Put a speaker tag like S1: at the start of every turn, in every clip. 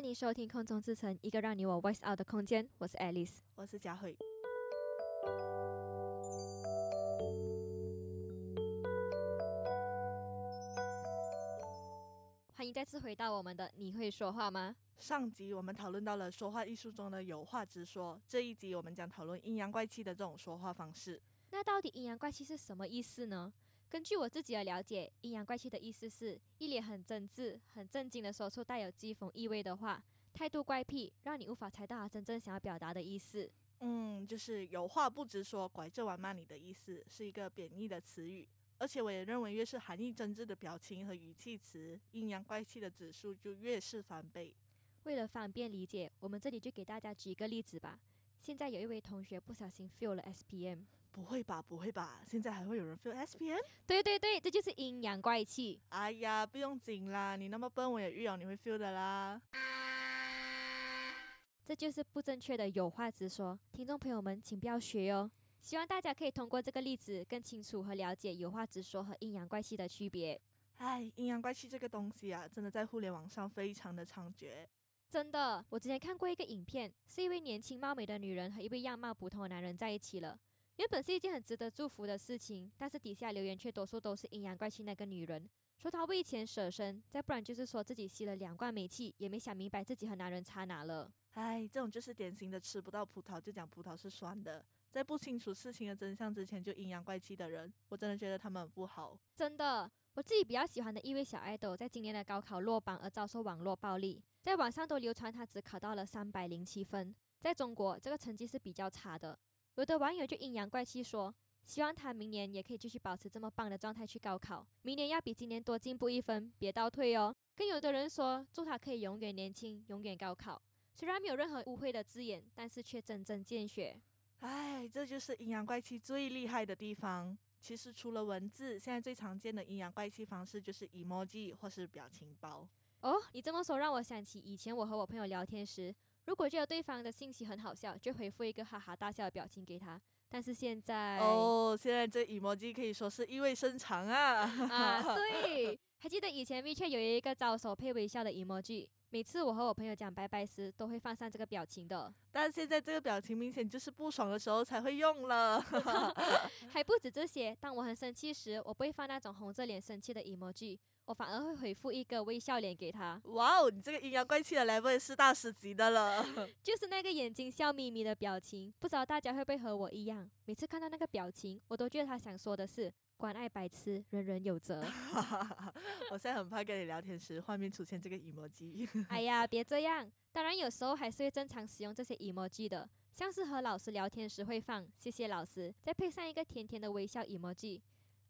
S1: 欢迎收听空中之城，一个让你我 voice out 的空间。我是 Alice，
S2: 我是佳慧。
S1: 欢迎再次回到我们的“你会说话吗”？
S2: 上集我们讨论到了说话艺术中的有话直说，这一集我们将讨论阴阳怪气的这种说话方式。
S1: 那到底阴阳怪气是什么意思呢？根据我自己的了解，阴阳怪气的意思是一脸很真挚、很正经的说出带有讥讽意味的话，态度怪癖，让你无法猜到他真正想要表达的意思。
S2: 嗯，就是有话不直说，拐着弯骂你的意思，是一个贬义的词语。而且我也认为，越是含义真挚的表情和语气词，阴阳怪气的指数就越是翻倍。
S1: 为了方便理解，我们这里就给大家举一个例子吧。现在有一位同学不小心 feel 了 SPM，
S2: 不会吧？不会吧？现在还会有人 feel S P N？
S1: 对对对，这就是阴阳怪气。
S2: 哎呀，不用紧啦，你那么笨，我也预料你会 feel 的啦。
S1: 这就是不正确的有话直说，听众朋友们，请不要学哦。希望大家可以通过这个例子更清楚和了解有话直说和阴阳怪气的区别。
S2: 哎，阴阳怪气这个东西啊，真的在互联网上非常的猖獗。
S1: 真的，我之前看过一个影片，是一位年轻貌美的女人和一位样貌普通的男人在一起了。原本是一件很值得祝福的事情，但是底下留言却多数都是阴阳怪气那个女人，说她为钱舍身，再不然就是说自己吸了两罐煤气，也没想明白自己和男人差哪了。
S2: 唉，这种就是典型的吃不到葡萄就讲葡萄是酸的。在不清楚事情的真相之前就阴阳怪气的人，我真的觉得他们很不好。
S1: 真的，我自己比较喜欢的一位小爱豆，在今年的高考落榜而遭受网络暴力，在网上都流传他只考到了三百零七分，在中国这个成绩是比较差的。有的网友就阴阳怪气说，希望他明年也可以继续保持这么棒的状态去高考，明年要比今年多进步一分，别倒退哦。更有的人说，祝他可以永远年轻，永远高考。虽然没有任何污秽的字眼，但是却针针见血。
S2: 唉，这就是阴阳怪气最厉害的地方。其实除了文字，现在最常见的阴阳怪气方式就是 emoji 或是表情包。
S1: 哦，你这么说让我想起以前我和我朋友聊天时，如果觉得对方的信息很好笑，就回复一个哈哈大笑的表情给他。但是现在，
S2: 哦，现在这 emoji 可以说是意味深长啊！
S1: 啊，对，还记得以前 WeChat 有一个招手配微笑的 emoji。每次我和我朋友讲拜拜时，都会放上这个表情的。
S2: 但现在这个表情明显就是不爽的时候才会用了。
S1: 还不止这些，当我很生气时，我不会放那种红着脸生气的 emoji，我反而会回复一个微笑脸给他。
S2: 哇哦，你这个阴阳怪气的 level 是大师级的了。
S1: 就是那个眼睛笑眯眯的表情，不知道大家会不会和我一样，每次看到那个表情，我都觉得他想说的是。关爱白痴，人人有责。
S2: 我现在很怕跟你聊天时画面出现这个 emoji。
S1: 哎呀，别这样。当然，有时候还是会正常使用这些 emoji 的，像是和老师聊天时会放“谢谢老师”，再配上一个甜甜的微笑 emoji。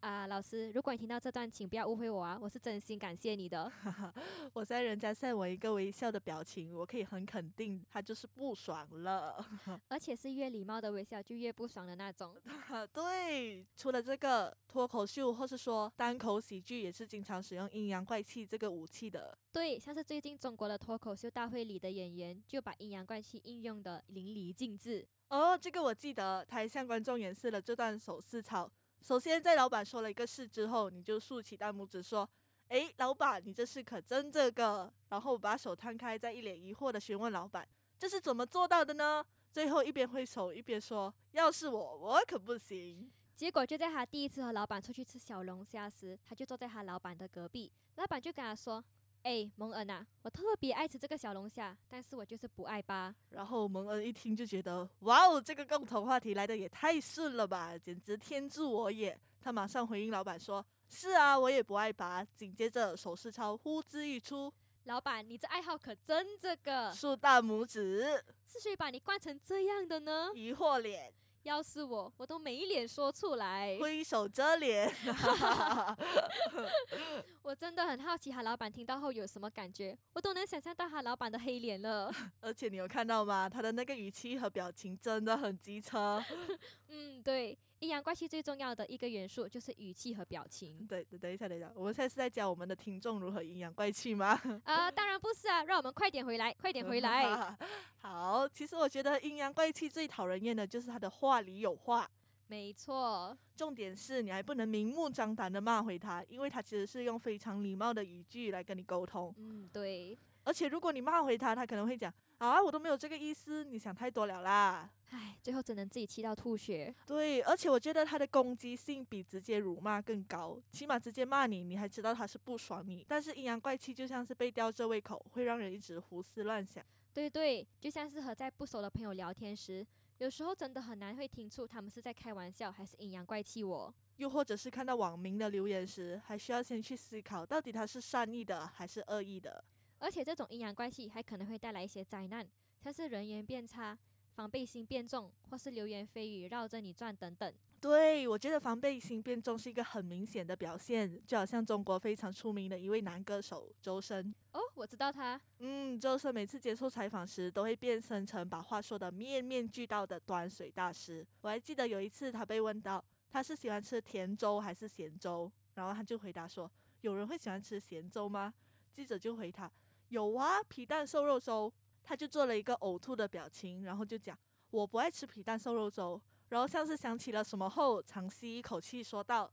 S1: 啊，老师，如果你听到这段，请不要误会我啊，我是真心感谢你的。
S2: 我在人家晒我一个微笑的表情，我可以很肯定，他就是不爽了，
S1: 而且是越礼貌的微笑就越不爽的那种。
S2: 对，除了这个脱口秀或是说单口喜剧，也是经常使用阴阳怪气这个武器的。
S1: 对，像是最近中国的脱口秀大会里的演员，就把阴阳怪气应用的淋漓尽致。
S2: 哦，这个我记得，他还向观众演示了这段手势操。首先，在老板说了一个事之后，你就竖起大拇指说：“诶，老板，你这事可真这个？”然后把手摊开，再一脸疑惑的询问老板：“这是怎么做到的呢？”最后一边挥手一边说：“要是我，我可不行。”
S1: 结果就在他第一次和老板出去吃小龙虾时，他就坐在他老板的隔壁，老板就跟他说。哎，蒙恩啊，我特别爱吃这个小龙虾，但是我就是不爱吧。
S2: 然后蒙恩一听就觉得，哇哦，这个共同话题来的也太顺了吧，简直天助我也。他马上回应老板说：“是啊，我也不爱拔。”紧接着手势操呼之欲出，
S1: 老板，你这爱好可真这个，
S2: 竖大拇指，
S1: 是谁把你惯成这样的呢？
S2: 疑惑脸。
S1: 要是我，我都没脸说出来，
S2: 挥手遮脸。
S1: 我真的很好奇，他老板听到后有什么感觉？我都能想象到他老板的黑脸了。
S2: 而且你有看到吗？他的那个语气和表情真的很机车。
S1: 嗯，对。阴阳怪气最重要的一个元素就是语气和表情。
S2: 对，等一下，等一下，我们现在是在教我们的听众如何阴阳怪气吗？
S1: 啊，当然不是啊，让我们快点回来，快点回来。
S2: 好，其实我觉得阴阳怪气最讨人厌的就是他的话里有话。
S1: 没错，
S2: 重点是你还不能明目张胆的骂回他，因为他其实是用非常礼貌的语句来跟你沟通。
S1: 嗯，对。
S2: 而且如果你骂回他，他可能会讲啊，我都没有这个意思，你想太多了啦。
S1: 唉，最后只能自己气到吐血。
S2: 对，而且我觉得他的攻击性比直接辱骂更高，起码直接骂你，你还知道他是不爽你。但是阴阳怪气就像是被吊着胃口，会让人一直胡思乱想。
S1: 对对，就像是和在不熟的朋友聊天时，有时候真的很难会听出他们是在开玩笑还是阴阳怪气我。
S2: 又或者是看到网民的留言时，还需要先去思考，到底他是善意的还是恶意的。
S1: 而且这种阴阳怪气还可能会带来一些灾难，像是人缘变差。防备心变重，或是流言蜚语绕着你转等等。
S2: 对我觉得防备心变重是一个很明显的表现，就好像中国非常出名的一位男歌手周深。
S1: 哦，我知道他。
S2: 嗯，周深每次接受采访时都会变身成把话说的面面俱到的端水大师。我还记得有一次他被问到他是喜欢吃甜粥还是咸粥，然后他就回答说：“有人会喜欢吃咸粥吗？”记者就回他：“有啊，皮蛋瘦肉粥。”他就做了一个呕吐的表情，然后就讲：“我不爱吃皮蛋瘦肉粥。”然后像是想起了什么后，长吸一口气说道。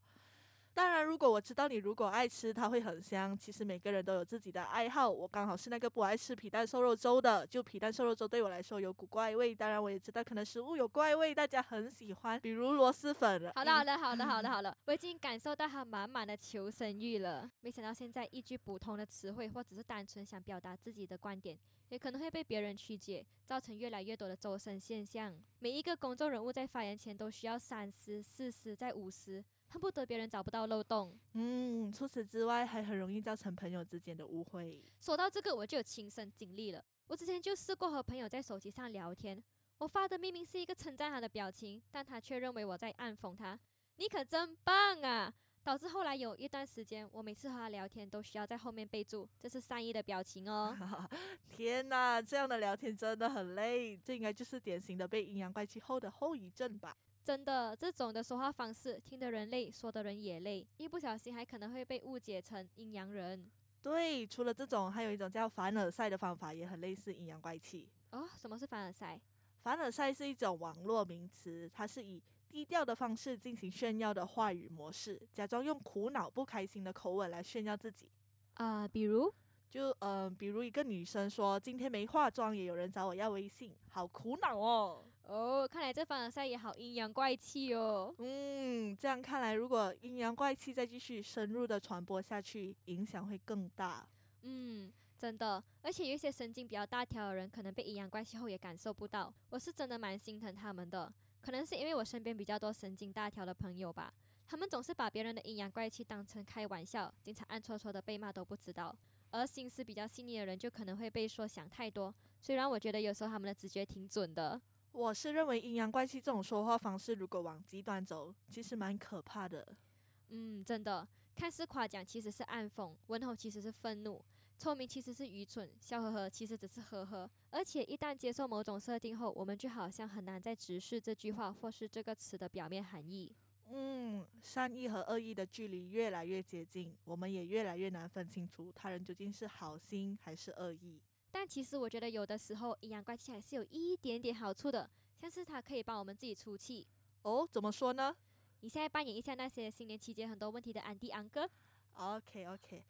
S2: 当然，如果我知道你如果爱吃，它会很香。其实每个人都有自己的爱好，我刚好是那个不爱吃皮蛋瘦肉粥的。就皮蛋瘦肉粥对我来说有股怪味，当然我也知道可能食物有怪味，大家很喜欢，比如螺蛳粉。
S1: 好的，好的，好的，好的，好了，我已经感受到他满满的求生欲了。没想到现在一句普通的词汇，或者是单纯想表达自己的观点，也可能会被别人曲解，造成越来越多的周身现象。每一个公众人物在发言前都需要三思、四思、再五思。恨不得别人找不到漏洞。
S2: 嗯，除此之外，还很容易造成朋友之间的误会。
S1: 说到这个，我就有亲身经历了。我之前就试过和朋友在手机上聊天，我发的明明是一个称赞他的表情，但他却认为我在暗讽他。你可真棒啊！导致后来有一段时间，我每次和他聊天都需要在后面备注，这是善意的表情哦。
S2: 天哪，这样的聊天真的很累。这应该就是典型的被阴阳怪气后的后遗症吧。
S1: 真的，这种的说话方式，听得人累，说的人也累，一不小心还可能会被误解成阴阳人。
S2: 对，除了这种，还有一种叫凡尔赛的方法，也很类似阴阳怪气。
S1: 哦，什么是凡尔赛？
S2: 凡尔赛是一种网络名词，它是以低调的方式进行炫耀的话语模式，假装用苦恼、不开心的口吻来炫耀自己。
S1: 啊，比如，
S2: 就嗯，比如一个女生说今天没化妆，也有人找我要微信，好苦恼哦。
S1: 哦，看来这凡尔赛也好阴阳怪气哦。
S2: 嗯，这样看来，如果阴阳怪气再继续深入的传播下去，影响会更大。
S1: 嗯，真的，而且有一些神经比较大条的人，可能被阴阳怪气后也感受不到。我是真的蛮心疼他们的，可能是因为我身边比较多神经大条的朋友吧，他们总是把别人的阴阳怪气当成开玩笑，经常暗戳戳的被骂都不知道。而心思比较细腻的人，就可能会被说想太多。虽然我觉得有时候他们的直觉挺准的。
S2: 我是认为阴阳怪气这种说话方式，如果往极端走，其实蛮可怕的。
S1: 嗯，真的，看似夸奖，其实是暗讽；问候其实是愤怒；聪明其实是愚蠢；笑呵呵其实只是呵呵。而且一旦接受某种设定后，我们就好像很难再直视这句话或是这个词的表面含义。
S2: 嗯，善意和恶意的距离越来越接近，我们也越来越难分清楚他人究竟是好心还是恶意。
S1: 但其实我觉得有的时候阴阳怪气还是有一点点好处的，像是它可以帮我们自己出气。
S2: 哦，怎么说呢？
S1: 你现在扮演一下那些新年期间很多问题的安迪安哥。
S2: OK OK，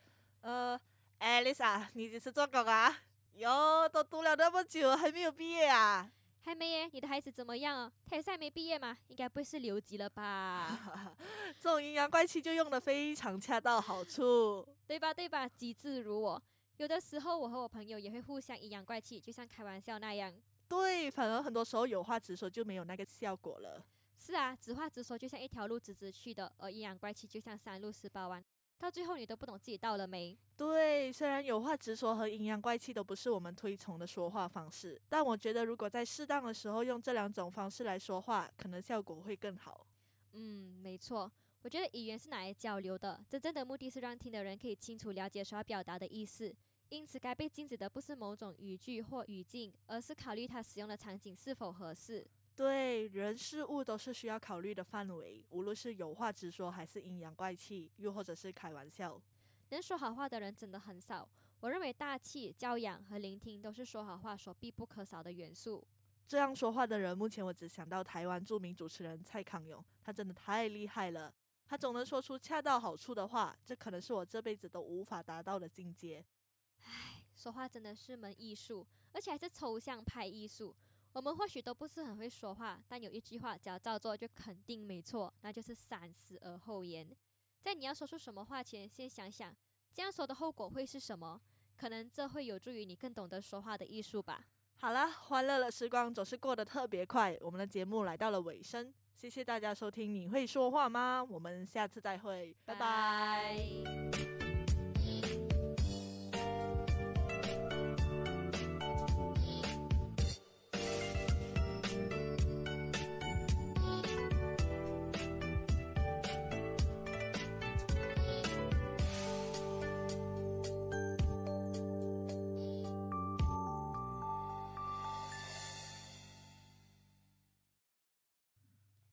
S2: 呃，Alice，你几时做狗啊？哟，都读了那么久还没有毕业啊？
S1: 还没耶。你的孩子怎么样哦？他也是还没毕业吗？应该不会是留级了吧？
S2: 这种阴阳怪气就用的非常恰到好处，
S1: 对吧？对吧？机智如我。有的时候，我和我朋友也会互相阴阳怪气，就像开玩笑那样。
S2: 对，反而很多时候有话直说就没有那个效果了。
S1: 是啊，直话直说就像一条路直直去的，而阴阳怪气就像山路十八弯，到最后你都不懂自己到了没。
S2: 对，虽然有话直说和阴阳怪气都不是我们推崇的说话方式，但我觉得如果在适当的时候用这两种方式来说话，可能效果会更好。
S1: 嗯，没错。我觉得语言是拿来交流的，真正的目的是让听的人可以清楚了解所要表达的意思。因此，该被禁止的不是某种语句或语境，而是考虑它使用的场景是否合适。
S2: 对，人事物都是需要考虑的范围，无论是有话直说，还是阴阳怪气，又或者是开玩笑。
S1: 能说好话的人真的很少。我认为大气、教养和聆听都是说好话所必不可少的元素。
S2: 这样说话的人，目前我只想到台湾著名主持人蔡康永，他真的太厉害了。他总能说出恰到好处的话，这可能是我这辈子都无法达到的境界。
S1: 唉，说话真的是门艺术，而且还是抽象派艺术。我们或许都不是很会说话，但有一句话只要照做就肯定没错，那就是三思而后言。在你要说出什么话前，先想想这样说的后果会是什么，可能这会有助于你更懂得说话的艺术吧。
S2: 好了，欢乐的时光总是过得特别快，我们的节目来到了尾声，谢谢大家收听。你会说话吗？我们下次再会，拜拜。